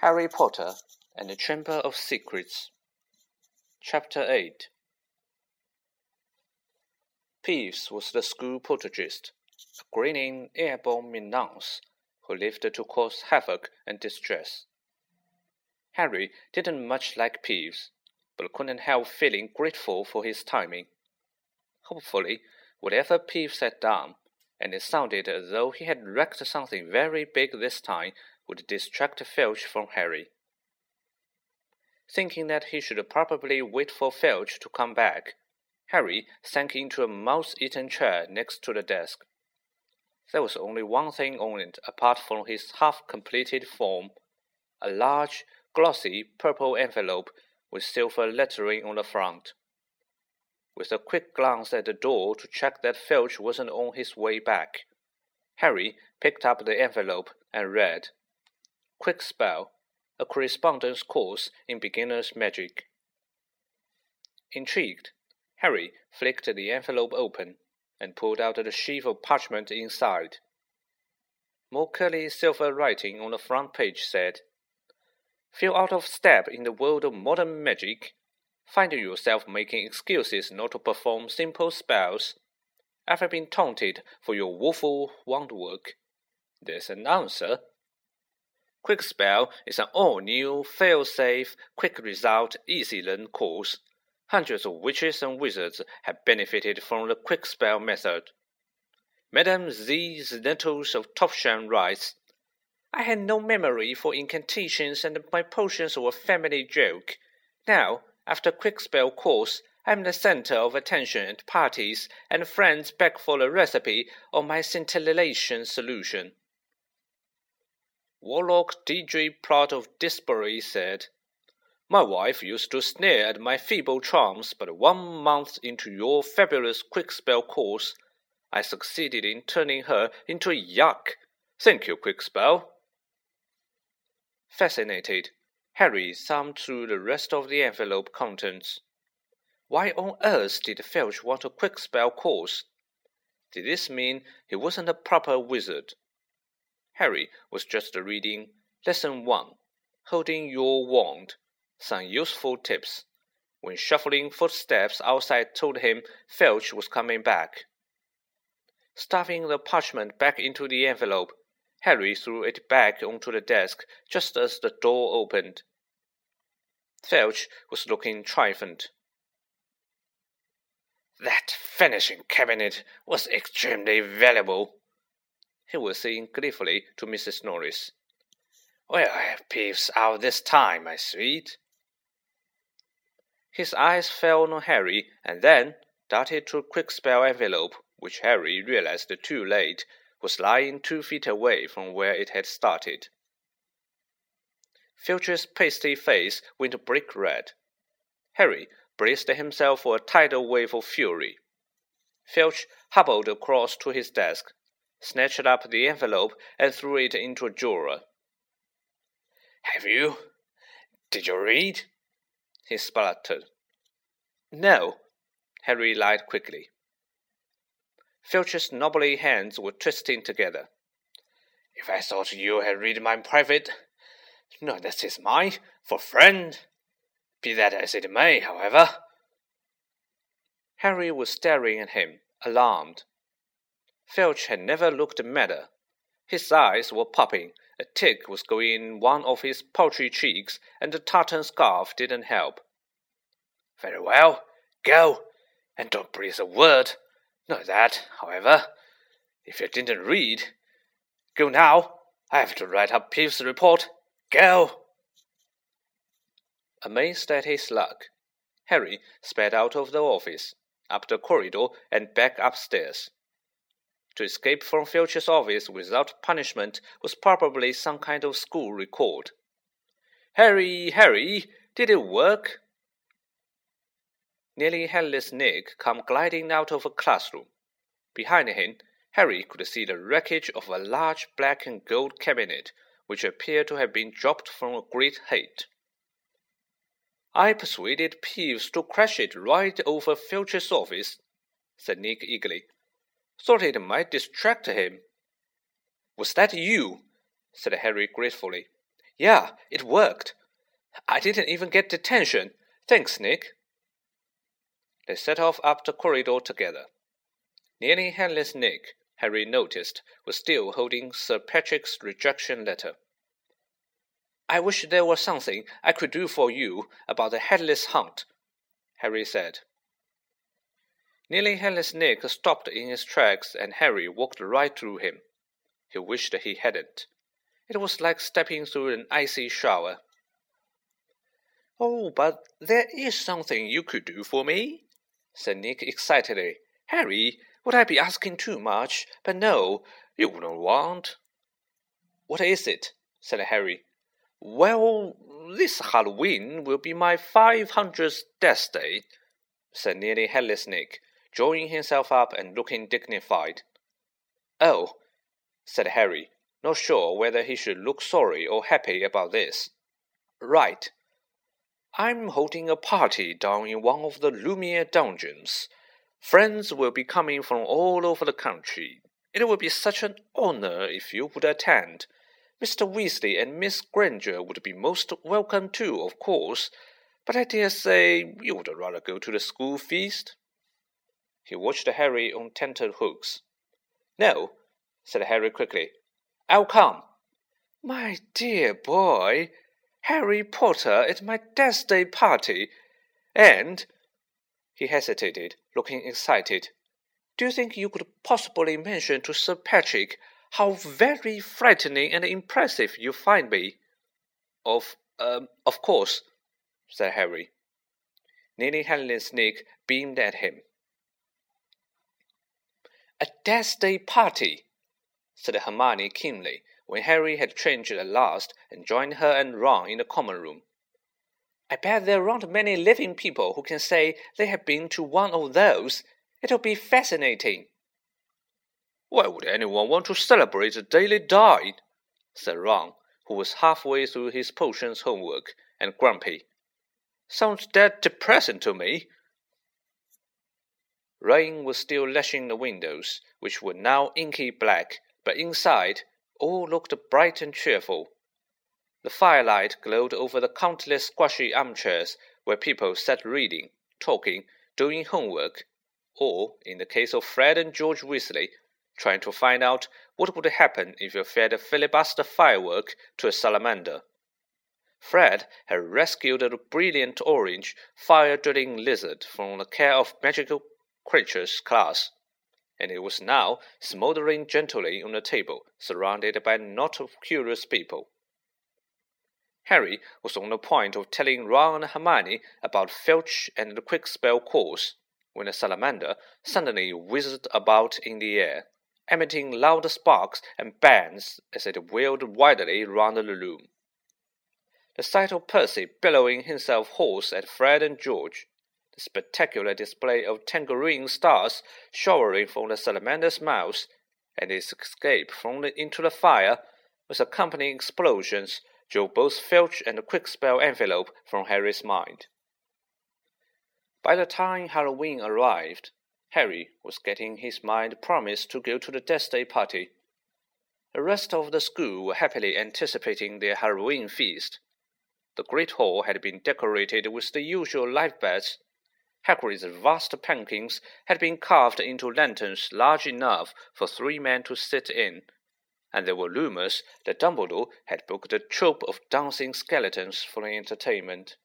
Harry Potter and the Chamber of Secrets. Chapter 8 Peeves was the school poltergeist, a grinning, airborne menace who lived to cause havoc and distress. Harry didn't much like Peeves, but couldn't help feeling grateful for his timing. Hopefully, whatever Peeves had done, and it sounded as though he had wrecked something very big this time, would distract Filch from Harry. Thinking that he should probably wait for Filch to come back, Harry sank into a mouse-eaten chair next to the desk. There was only one thing on it apart from his half-completed form, a large, glossy purple envelope with silver lettering on the front. With a quick glance at the door to check that Filch wasn't on his way back, Harry picked up the envelope and read, Kwikspell, a correspondence course in beginner's magic. Intrigued, Harry flicked the envelope open and pulled out the sheaf of parchment inside. More curly silver writing on the front page said, Feel out of step in the world of modern magic? Find yourself making excuses not to perform simple spells? Ever been taunted for your woeful wandwork? There's an answer. Kwikspell is an all-new, fail-safe, quick result, easy learn course. Hundreds of witches and wizards have benefited from the Kwikspell method. Madame Z. Nettles of Topsham writes, I had no memory for incantations and my potions were a family joke. Now, after Kwikspell course, I am the center of attention at parties, and friends beg for a recipe of my scintillation solution. Warlock DJ Plot of Didsbury said, My wife used to sneer at my feeble charms, but one month into your fabulous Kwikspell course, I succeeded in turning her into a yuck. Thank you, Kwikspell. Fascinated, Harry thumbed through the rest of the envelope contents. Why on earth did Filch want a Kwikspell course? Did this mean he wasn't a proper wizard? Harry was just reading Lesson 1 Holding Your Wand, some useful tips, when shuffling footsteps outside told him Filch was coming back. Stuffing the parchment back into the envelope, Harry threw it back onto the desk just as the door opened. Filch was looking triumphant. That vanishing cabinet was extremely valuable, he was saying gleefully to Mrs. Norris. We'll have Peeves out this time, my sweet. His eyes fell on Harry and then darted to a Kwikspell envelope, which Harry realized too late was lying two feet away from where it had started. Filch's pasty face went brick red. Harry braced himself for a tidal wave of fury. Filch hobbled across to his desk snatched up the envelope, and threw it into a drawer. Have you? Did you read? he spluttered. No, Harry lied quickly. Filch's knobbly hands were twisting together. If I thought you had read my private, no, that is mine, for friend. Be that as it may, however. Harry was staring at him, alarmed. Filch had never looked madder. His eyes were popping, a tick was going in one of his paltry cheeks, and the tartan scarf didn't help. Very well, go, and don't breathe a word. Know that, however, if you didn't read. Go now. I have to write up Peeves' report. Go. Amazed at his luck, Harry sped out of the office, up the corridor, and back upstairs. To escape from Filch's office without punishment was probably some kind of school record. Harry, Harry, did it work? Nearly headless Nick came gliding out of a classroom. Behind him, Harry could see the wreckage of a large black and gold cabinet, which appeared to have been dropped from a great height. I persuaded Peeves to crash it right over Filch's office, said Nick eagerly. Thought it might distract him. Was that you? said Harry gratefully. Yeah, it worked. I didn't even get detention. Thanks, Nick. They set off up the corridor together. Nearly headless Nick, Harry noticed, was still holding Sir Patrick's rejection letter. I wish there were something I could do for you about the headless hunt, Harry said. Nearly headless Nick stopped in his tracks and Harry walked right through him. He wished he hadn't. It was like stepping through an icy shower. Oh, but there is something you could do for me, said Nick excitedly. Harry, would I be asking too much? But no, you wouldn't want. What is it? said Harry. Well, this Halloween will be my five hundredth death day, said nearly headless Nick, drawing himself up and looking dignified. Oh, said Harry, not sure whether he should look sorry or happy about this. Right. I'm holding a party down in one of the Lumiere dungeons. Friends will be coming from all over the country. It will be such an honor if you would attend. Mr. Weasley and Miss Granger would be most welcome too, of course, but I dare say you would rather go to the school feast. He watched Harry on tenterhooks. No, said Harry quickly. I'll come. My dear boy, Harry Potter at my death day party, and he hesitated, looking excited. Do you think you could possibly mention to Sir Patrick how very frightening and impressive you find me? Of um, of course, said Harry. Nearly headless Nick beamed at him. A death day party, said Hermione keenly, when Harry had changed at last and joined her and Ron in the common room. I bet there aren't many living people who can say they have been to one of those. It'll be fascinating. Why would anyone want to celebrate a day they died? said Ron, who was halfway through his potions homework and grumpy. Sounds dead depressing to me. Rain was still lashing the windows, which were now inky black, but inside all looked bright and cheerful. The firelight glowed over the countless squashy armchairs where people sat reading, talking, doing homework, or, in the case of Fred and George Weasley, trying to find out what would happen if you fed a filibuster firework to a salamander. Fred had rescued a brilliant orange, fire-drilling lizard from the care of magical creatures class and it was now smouldering gently on the table, surrounded by a knot of curious people. Harry was on the point of telling Ron and Hermione about Filch and the Kwikspell course, when a salamander suddenly whizzed about in the air, emitting loud sparks and bangs as it wheeled wildly round the room. The sight of Percy bellowing himself hoarse at Fred and George the spectacular display of tangerine stars showering from the salamander's mouth, and its escape from the, into the fire, with accompanying explosions, drove both Filch and the Kwikspell envelope from Harry's mind. By the time Halloween arrived, Harry was getting his mind promised to go to the Death Day party. The rest of the school were happily anticipating their Halloween feast. The great hall had been decorated with the usual life bats Hagrid's vast paintings had been carved into lanterns large enough for three men to sit in, and there were rumors that Dumbledore had booked a troupe of dancing skeletons for the entertainment.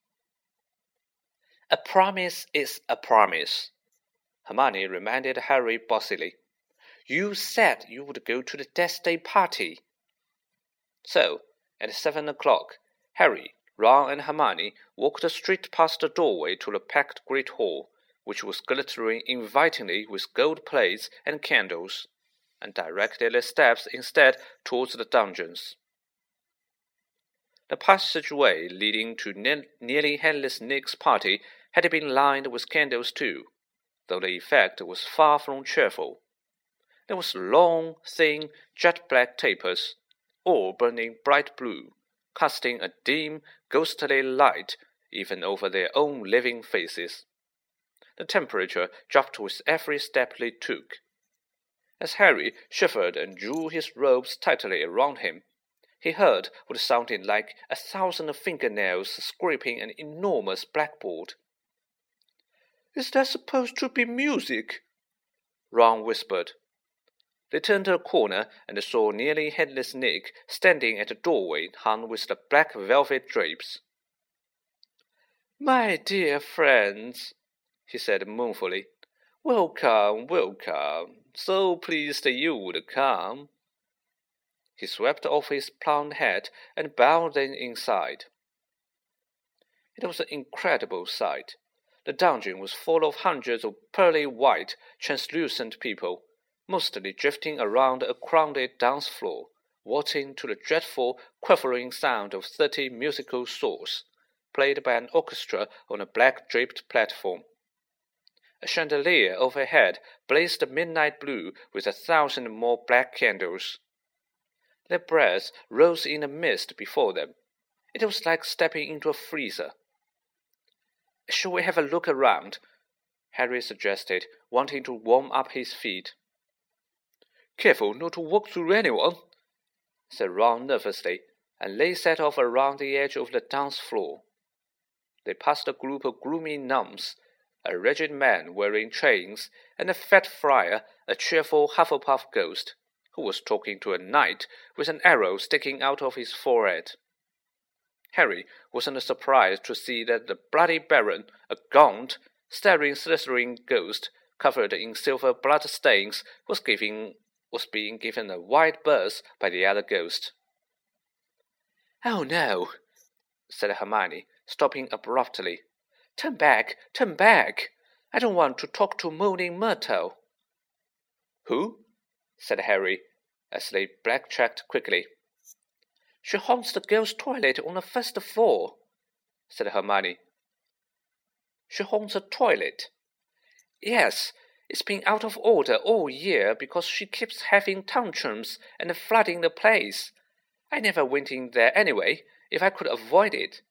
A promise is a promise, Hermione reminded Harry bossily. You said you would go to the Death Day party. So, at seven o'clock, Harry Ron and Hermione walked straight past the doorway to the packed great hall, which was glittering invitingly with gold plates and candles, and directed their steps instead towards the dungeons. The passageway leading to ne nearly headless Nick's party had been lined with candles too, though the effect was far from cheerful. There was long, thin, jet black tapers, all burning bright blue, casting a dim, ghostly light even over their own living faces. The temperature dropped with every step they took. As Harry shivered and drew his robes tightly around him, he heard what sounded like a thousand fingernails scraping an enormous blackboard. Is that supposed to be music? Ron whispered. They turned a corner and saw nearly headless Nick standing at a doorway hung with the black velvet drapes. My dear friends, he said mournfully, welcome, welcome. So pleased you would come. He swept off his plumed hat and bowed them inside. It was an incredible sight. The dungeon was full of hundreds of pearly white, translucent people, mostly drifting around a crowded dance floor, waltzing to the dreadful, quivering sound of thirty musical saws, played by an orchestra on a black draped platform. A chandelier overhead blazed a midnight blue with a thousand more black candles. Their breaths rose in a mist before them. It was like stepping into a freezer. Shall we have a look around? Harry suggested, wanting to warm up his feet. Careful not to walk through anyone, said Ron nervously, and they set off around the edge of the dance floor. They passed a group of gloomy nuns, a rigid man wearing chains, and a fat friar, a cheerful Hufflepuff ghost who was talking to a knight with an arrow sticking out of his forehead. Harry wasn't surprised to see that the bloody Baron, a gaunt, staring, slithering ghost covered in silver blood stains, was giving was being given a wide berth by the other ghost. Oh no, said Hermione, stopping abruptly. Turn back, turn back. I don't want to talk to Moaning Myrtle. Who? said Harry, as they backtracked quickly. She haunts the girls' toilet on the first floor, said Hermione. She haunts a toilet? Yes, it's been out of order all year because she keeps having tantrums and flooding the place. I never went in there anyway, if I could avoid it.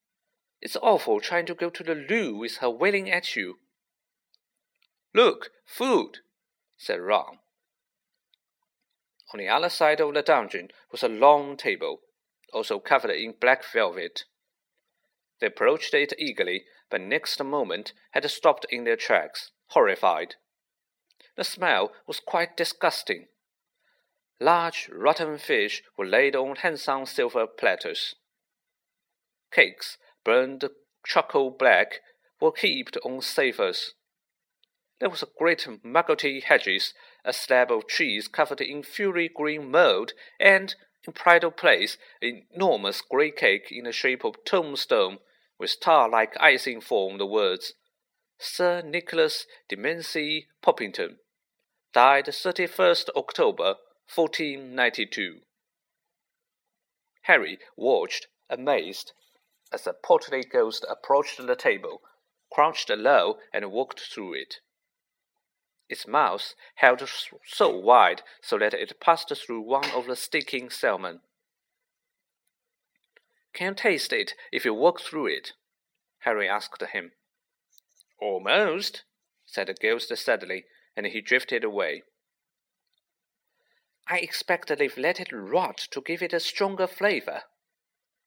It's awful trying to go to the loo with her wailing at you. Look, food, said Ron. On the other side of the dungeon was a long table, also covered in black velvet. They approached it eagerly, but next moment had stopped in their tracks, horrified. The smell was quite disgusting. Large, rotten fish were laid on handsome silver platters. Cakes, burned charcoal black, were heaped on savors. There was a great maggoty haggis a slab of cheese covered in fury green mold, and, in pride of place, an enormous grey cake in the shape of tombstone, with tar-like icing formed the words, Sir Nicholas de Demency Poppington, died 31st October, 1492. Harry watched, amazed, as the portly ghost approached the table, crouched low, and walked through it its mouth held so wide so that it passed through one of the sticking salmon. Can you taste it if you walk through it? Harry asked him. Almost, said the ghost steadily, and he drifted away. I expect they've let it rot to give it a stronger flavor,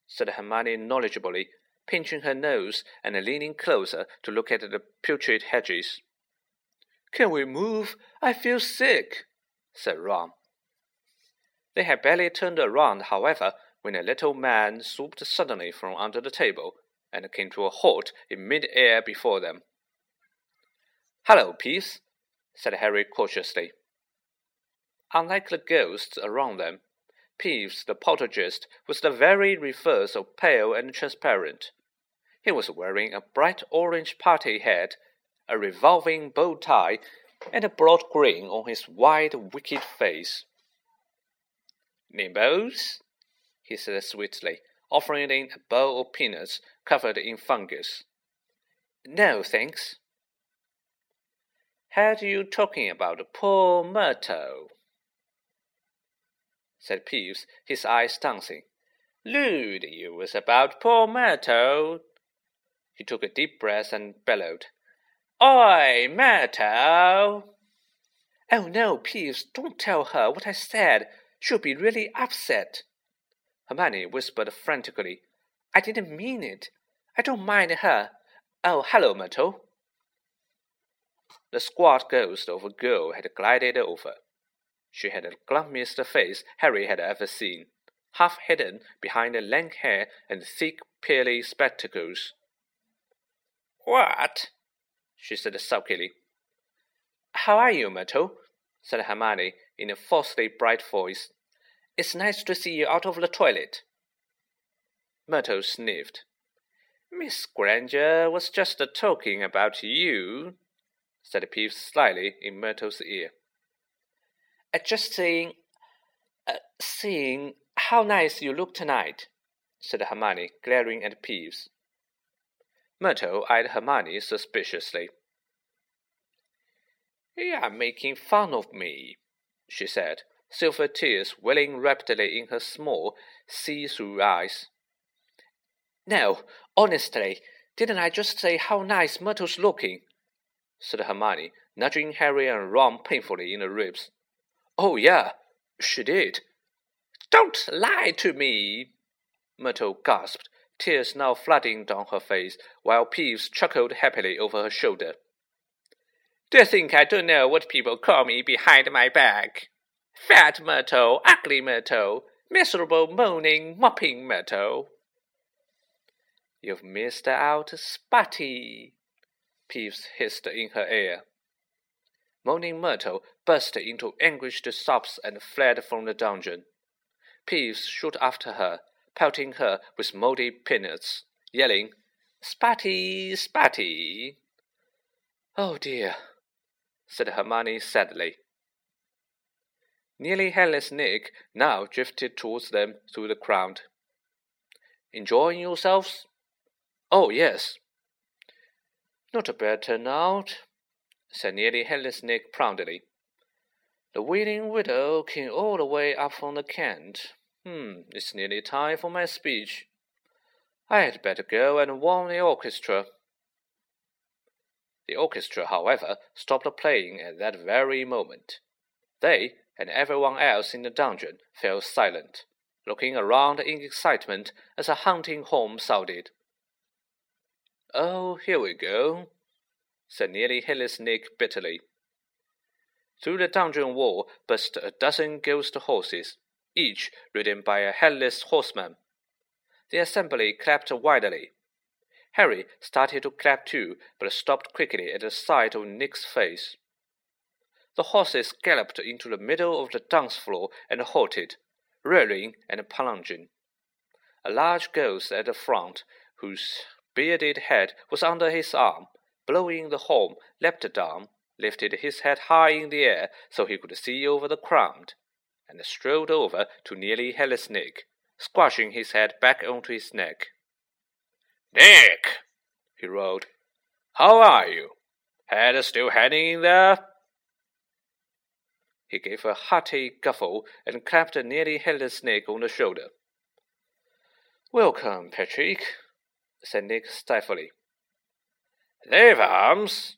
said Hermione knowledgeably, pinching her nose and leaning closer to look at the putrid haggis. Can we move? I feel sick, said Ron. They had barely turned around, however, when a little man swooped suddenly from under the table and came to a halt in mid-air before them. Hello, Peeves, said Harry cautiously. Unlike the ghosts around them, Peeves the poltergeist was the very reverse of pale and transparent. He was wearing a bright orange party hat a revolving bow tie, and a broad grin on his wide, wicked face. Nibbles? he said sweetly, offering him a bowl of peanuts covered in fungus. No, thanks. Heard you talking about poor Myrtle, said Peeves, his eyes dancing. Lewd you was about poor Myrtle. He took a deep breath and bellowed. Oi, Myrtle! Oh no, Peeves, don't tell her what I said. She'll be really upset. Hermione whispered frantically. I didn't mean it. I don't mind her. Oh, hello, Myrtle. The squat ghost of a girl had glided over. She had the glummiest face Harry had ever seen, half hidden behind a lank hair and thick, pearly spectacles. What? she said sulkily. How are you, Myrtle? said Hermione in a falsely bright voice. It's nice to see you out of the toilet. Myrtle sniffed. Miss Granger was just talking about you, said Peeves slyly in Myrtle's ear. Uh, just saying, uh, seeing how nice you look tonight, said Hermione, glaring at Peeves. Myrtle eyed Hermione suspiciously. You're making fun of me, she said, silver tears welling rapidly in her small, see-through eyes. No, honestly, didn't I just say how nice Myrtle's looking? Said Hermione, nudging Harry and Ron painfully in the ribs. Oh, yeah, she did. Don't lie to me, Myrtle gasped, tears now flooding down her face, while Peeves chuckled happily over her shoulder. Do you think I don't know what people call me behind my back? Fat Myrtle, ugly Myrtle, miserable, moaning, mopping Myrtle. You've missed out Spotty, Peeves hissed in her ear. Moaning Myrtle burst into anguished sobs and fled from the dungeon. Peeves shot after her, pelting her with moldy peanuts, yelling, Spatty, Spatty! Oh dear, said Hermione sadly. Nearly headless Nick now drifted towards them through the crowd. Enjoying yourselves? Oh, yes. Not a bad turnout, said nearly headless Nick proudly. The Weeping Widow came all the way up from the Kent. Hmm, it's nearly time for my speech. I had better go and warn the orchestra. The orchestra, however, stopped playing at that very moment. They and everyone else in the dungeon fell silent, looking around in excitement as a hunting horn sounded. Oh, here we go, said nearly headless Nick bitterly. Through the dungeon wall burst a dozen ghost horses, each ridden by a headless horseman. The assembly clapped wildly. Harry started to clap too, but stopped quickly at the sight of Nick's face. The horses galloped into the middle of the dance floor and halted, rearing and plunging. A large ghost at the front, whose bearded head was under his arm, blowing the horn, leapt down, lifted his head high in the air so he could see over the crowd, and strode over to nearly headless Nick, squashing his head back onto his neck. Nick, he roared, how are you? Head still hanging in there? He gave a hearty guffaw and clapped nearly headless Nick on the shoulder. Welcome, Patrick, said Nick stiflingly. Leave arms,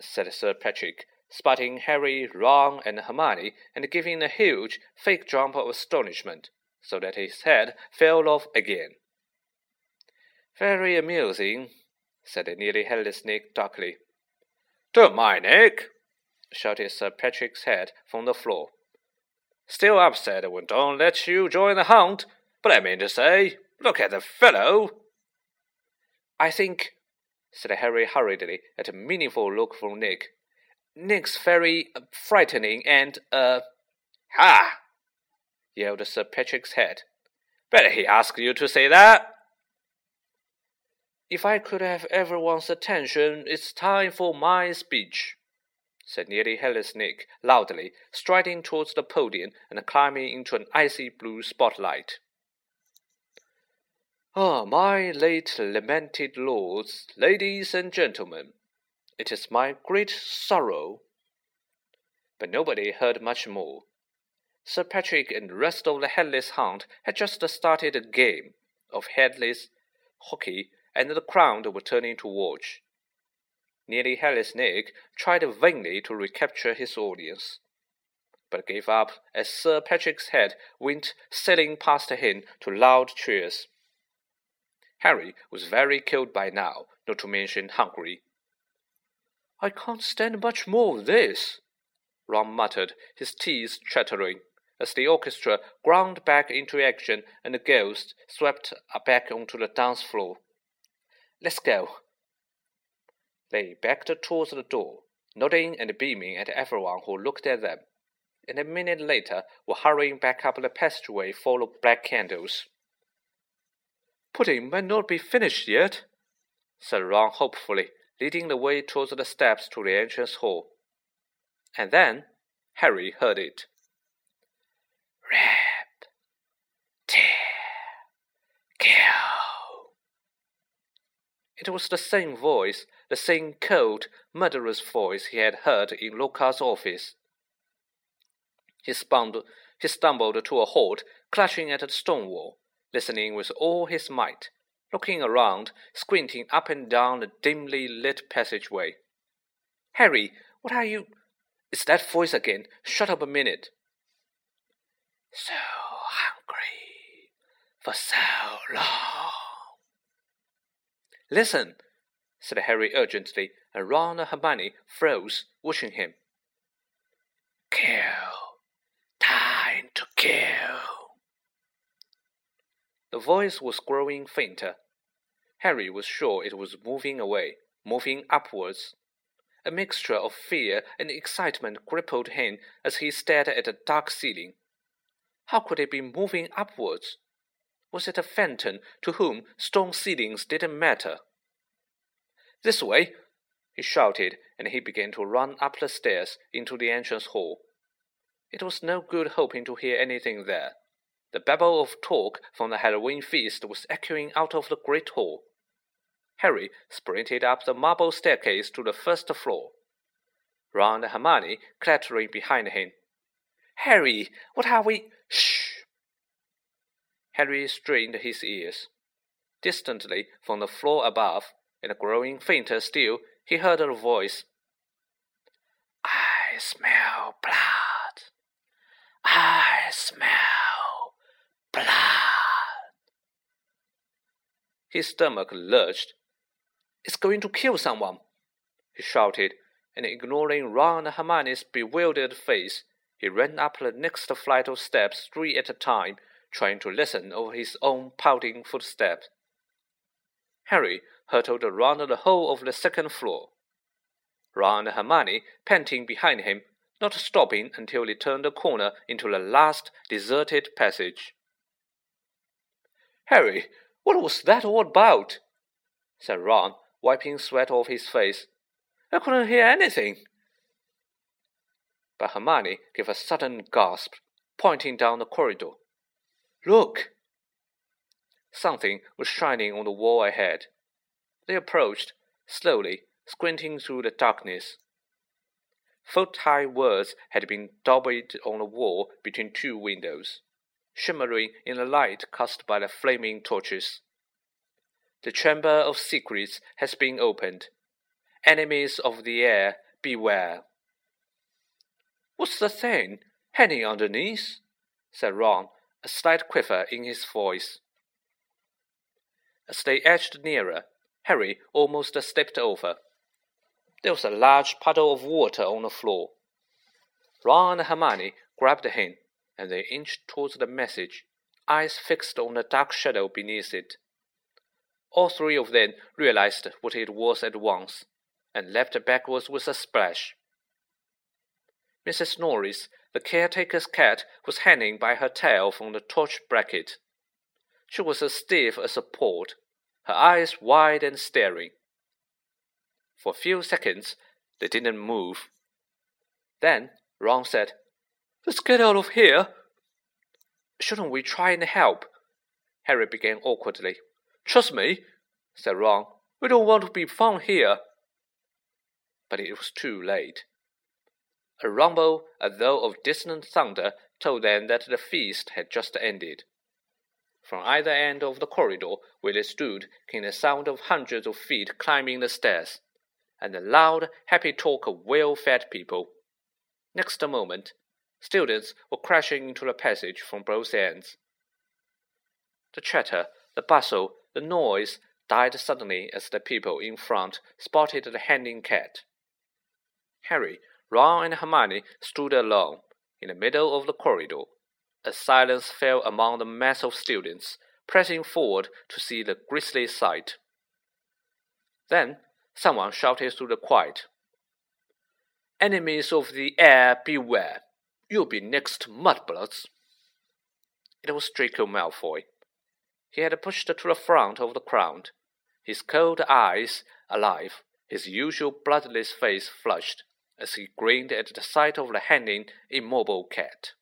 said Sir Patrick, spotting Harry, Ron, and Hermione, and giving a huge, fake jump of astonishment, so that his head fell off again. Very amusing, said the nearly headless Nick darkly. Don't mind, Nick, shouted Sir Patrick's head from the floor. Still upset when don't let you join the hunt, but I mean to say, look at the fellow. I think said Harry hurriedly, at a meaningful look from Nick. Nick's very uh, frightening and, uh. Ha! yelled Sir Patrick's head. Better he ask you to say that. If I could have everyone's attention, it's time for my speech, said nearly headless Nick loudly, striding towards the podium and climbing into an icy blue spotlight. Ah, my late lamented lords, ladies and gentlemen, it is my great sorrow. But nobody heard much more. Sir Patrick and the rest of the headless hunt had just started a game of headless hockey, and the crowd were turning to watch. Nearly headless Nick tried vainly to recapture his audience. but gave up as Sir Patrick's head went sailing past him to loud cheers. Harry was very cold by now, not to mention hungry. I can't stand much more of this, Ron muttered, his teeth chattering, as the orchestra ground back into action and the ghost swept back onto the dance floor. Let's go. They backed towards the door, nodding and beaming at everyone who looked at them, and a minute later were hurrying back up the passageway full of black candles. Pudding may not be finished yet, said Ron hopefully, leading the way towards the steps to the entrance hall. And then Harry heard it. Rip, tear, kill. It was the same voice, the same cold, murderous voice he had heard in Lockhart's office. He, spun, he stumbled to a halt, clutching at the stone wall, listening with all his might looking around, squinting up and down the dimly lit passageway. Harry, what are you? It's that voice again. Shut up a minute. So hungry for so long. Listen, said Harry urgently, and Ron and Hermione froze, watching him. Kill. Time to kill. The voice was growing fainter. Harry was sure it was moving away, moving upwards. A mixture of fear and excitement crippled him as he stared at the dark ceiling. How could it be moving upwards? Was it a phantom to whom stone ceilings didn't matter? This way! he shouted, and he began to run up the stairs into the entrance hall. It was no good hoping to hear anything there. The babble of talk from the Halloween feast was echoing out of the great hall. Harry sprinted up the marble staircase to the first floor. Ron and Hermione clattering behind him. Harry, what are we? Shh! Harry strained his ears. Distantly from the floor above, and growing fainter still, he heard a voice. I smell blood. I smell blood. His stomach lurched. It's going to kill someone, he shouted, and ignoring Ron and Hermione's bewildered face, he ran up the next flight of steps three at a time, trying to listen over his own pouting footsteps. Harry hurtled around the whole of the second floor. Ron and Hermione panting behind him, not stopping until they turned the corner into the last deserted passage. Harry, what was that all about? said Ron, wiping sweat off his face. I couldn't hear anything. But Hermione gave a sudden gasp, pointing down the corridor. Look! Something was shining on the wall ahead. They approached, slowly, squinting through the darkness. Foot high words had been daubed on the wall between two windows shimmering in the light cast by the flaming torches. The chamber of secrets has been opened. Enemies of the heir, beware. What's the thing hanging underneath? said Ron, a slight quiver in his voice. As they edged nearer, Harry almost stepped over. There was a large puddle of water on the floor. Ron and Hermione grabbed him and they inched towards the message, eyes fixed on the dark shadow beneath it. All three of them realized what it was at once, and leapt backwards with a splash. Mrs. Norris, the caretaker's cat, was hanging by her tail from the torch bracket. She was as stiff as a port, her eyes wide and staring. For a few seconds, they didn't move. Then Ron said, Let's get out of here. Shouldn't we try and help? Harry began awkwardly. Trust me, said Ron. We don't want to be found here. But it was too late. A rumble as though of distant thunder told them that the feast had just ended. From either end of the corridor where they stood came the sound of hundreds of feet climbing the stairs, and the loud, happy talk of well fed people. Next moment, Students were crashing into the passage from both ends. The chatter, the bustle, the noise died suddenly as the people in front spotted the hanging cat. Harry, Ron, and Hermione stood alone in the middle of the corridor. A silence fell among the mass of students pressing forward to see the grisly sight. Then someone shouted through the quiet. Enemies of the heir, beware! You'll be next, mudbloods! It was Draco Malfoy. He had pushed to the front of the crowd, his cold eyes alive, his usual bloodless face flushed, as he grinned at the sight of the hanging, immobile cat.